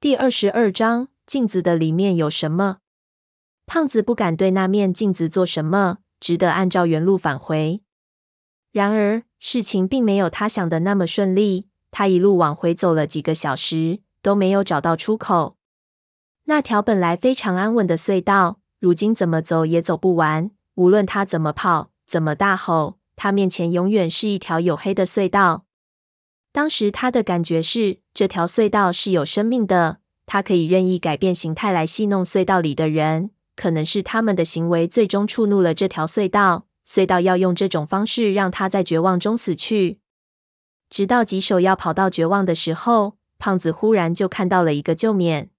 第二十二章，镜子的里面有什么？胖子不敢对那面镜子做什么，只得按照原路返回。然而，事情并没有他想的那么顺利。他一路往回走了几个小时，都没有找到出口。那条本来非常安稳的隧道，如今怎么走也走不完。无论他怎么跑，怎么大吼，他面前永远是一条黝黑的隧道。当时他的感觉是，这条隧道是有生命的，他可以任意改变形态来戏弄隧道里的人。可能是他们的行为最终触怒了这条隧道，隧道要用这种方式让他在绝望中死去。直到棘手要跑到绝望的时候，胖子忽然就看到了一个救面。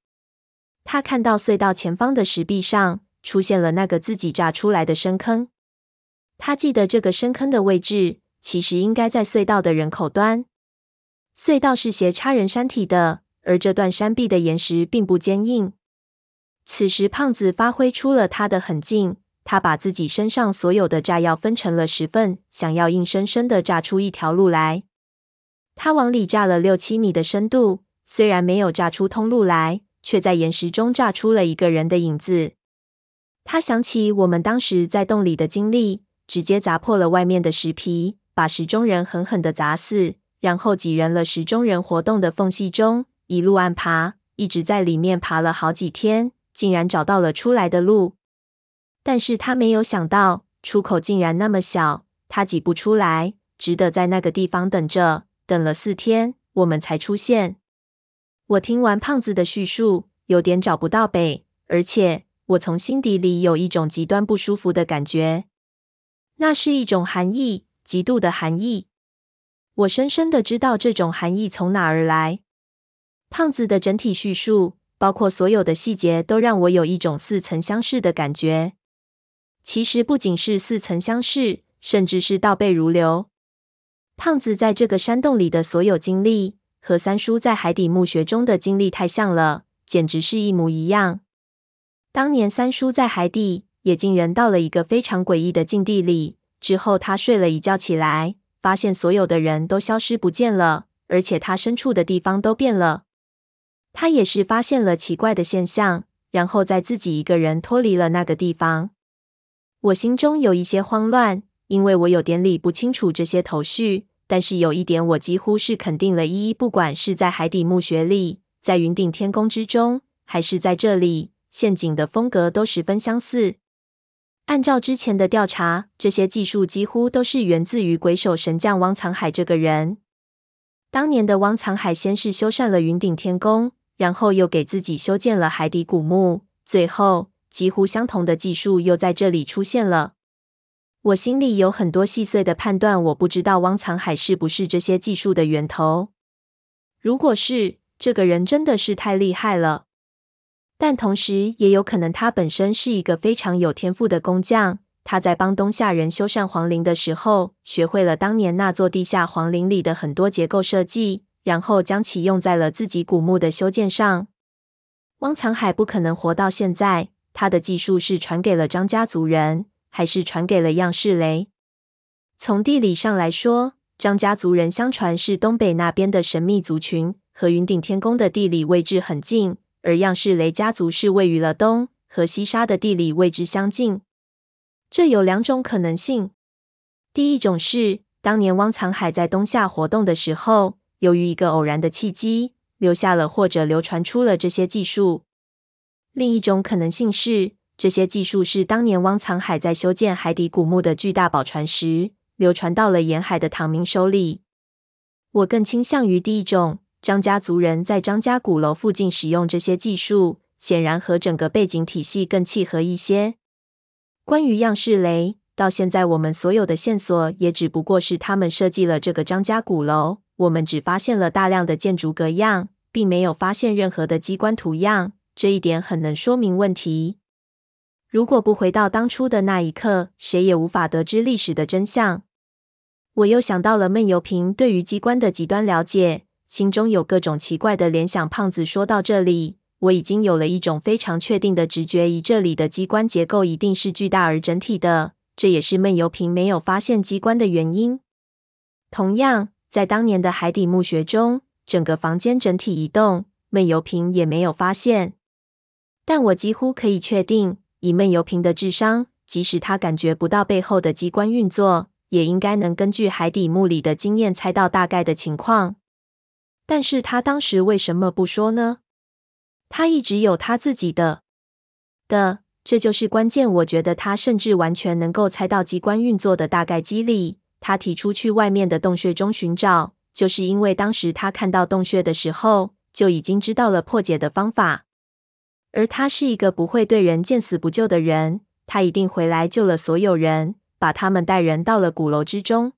他看到隧道前方的石壁上出现了那个自己炸出来的深坑。他记得这个深坑的位置，其实应该在隧道的人口端。隧道是斜插人山体的，而这段山壁的岩石并不坚硬。此时，胖子发挥出了他的狠劲，他把自己身上所有的炸药分成了十份，想要硬生生的炸出一条路来。他往里炸了六七米的深度，虽然没有炸出通路来，却在岩石中炸出了一个人的影子。他想起我们当时在洞里的经历，直接砸破了外面的石皮，把石中人狠狠的砸死。然后挤人了石中人活动的缝隙中，一路暗爬，一直在里面爬了好几天，竟然找到了出来的路。但是他没有想到，出口竟然那么小，他挤不出来，只得在那个地方等着。等了四天，我们才出现。我听完胖子的叙述，有点找不到北，而且我从心底里有一种极端不舒服的感觉，那是一种寒意，极度的寒意。我深深的知道这种含义从哪而来。胖子的整体叙述，包括所有的细节，都让我有一种似曾相识的感觉。其实不仅是似曾相识，甚至是倒背如流。胖子在这个山洞里的所有经历，和三叔在海底墓穴中的经历太像了，简直是一模一样。当年三叔在海底也竟人到了一个非常诡异的境地里，之后他睡了一觉起来。发现所有的人都消失不见了，而且他身处的地方都变了。他也是发现了奇怪的现象，然后再自己一个人脱离了那个地方。我心中有一些慌乱，因为我有点理不清楚这些头绪。但是有一点我几乎是肯定了：一一不管是在海底墓穴里，在云顶天宫之中，还是在这里，陷阱的风格都十分相似。按照之前的调查，这些技术几乎都是源自于鬼手神将汪藏海这个人。当年的汪藏海先是修缮了云顶天宫，然后又给自己修建了海底古墓，最后几乎相同的技术又在这里出现了。我心里有很多细碎的判断，我不知道汪藏海是不是这些技术的源头。如果是，这个人真的是太厉害了。但同时，也有可能他本身是一个非常有天赋的工匠。他在帮东夏人修缮皇陵的时候，学会了当年那座地下皇陵里的很多结构设计，然后将其用在了自己古墓的修建上。汪藏海不可能活到现在，他的技术是传给了张家族人，还是传给了样式雷？从地理上来说，张家族人相传是东北那边的神秘族群，和云顶天宫的地理位置很近。而样式雷家族是位于了东，和西沙的地理位置相近。这有两种可能性：第一种是当年汪藏海在东夏活动的时候，由于一个偶然的契机，留下了或者流传出了这些技术；另一种可能性是，这些技术是当年汪藏海在修建海底古墓的巨大宝船时，流传到了沿海的唐明手里。我更倾向于第一种。张家族人在张家古楼附近使用这些技术，显然和整个背景体系更契合一些。关于样式雷，到现在我们所有的线索也只不过是他们设计了这个张家古楼，我们只发现了大量的建筑格样，并没有发现任何的机关图样。这一点很能说明问题。如果不回到当初的那一刻，谁也无法得知历史的真相。我又想到了闷油瓶对于机关的极端了解。心中有各种奇怪的联想。胖子说到这里，我已经有了一种非常确定的直觉：一这里的机关结构一定是巨大而整体的。这也是闷油瓶没有发现机关的原因。同样，在当年的海底墓穴中，整个房间整体移动，闷油瓶也没有发现。但我几乎可以确定，以闷油瓶的智商，即使他感觉不到背后的机关运作，也应该能根据海底墓里的经验猜到大概的情况。但是他当时为什么不说呢？他一直有他自己的的，这就是关键。我觉得他甚至完全能够猜到机关运作的大概机理。他提出去外面的洞穴中寻找，就是因为当时他看到洞穴的时候，就已经知道了破解的方法。而他是一个不会对人见死不救的人，他一定回来救了所有人，把他们带人到了鼓楼之中。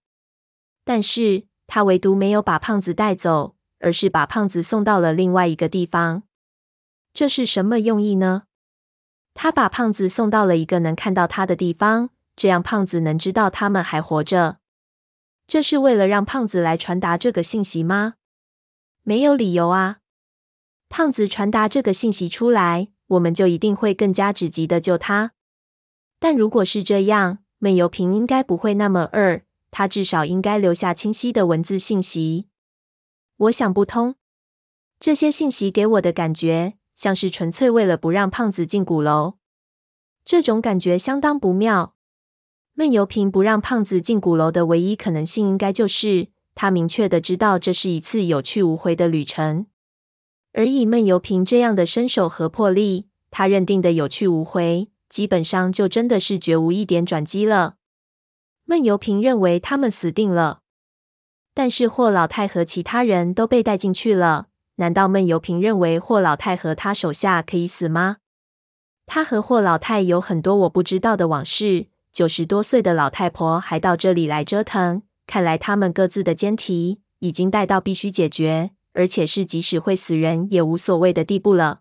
但是他唯独没有把胖子带走，而是把胖子送到了另外一个地方。这是什么用意呢？他把胖子送到了一个能看到他的地方，这样胖子能知道他们还活着。这是为了让胖子来传达这个信息吗？没有理由啊。胖子传达这个信息出来，我们就一定会更加积极的救他。但如果是这样，闷油瓶应该不会那么二，他至少应该留下清晰的文字信息。我想不通，这些信息给我的感觉像是纯粹为了不让胖子进鼓楼。这种感觉相当不妙。闷油瓶不让胖子进鼓楼的唯一可能性，应该就是他明确的知道这是一次有去无回的旅程。而以闷油瓶这样的身手和魄力，他认定的有去无回，基本上就真的是绝无一点转机了。闷油瓶认为他们死定了，但是霍老太和其他人都被带进去了。难道闷油瓶认为霍老太和他手下可以死吗？他和霍老太有很多我不知道的往事。九十多岁的老太婆还到这里来折腾，看来他们各自的奸题已经带到必须解决。而且是即使会死人也无所谓的地步了。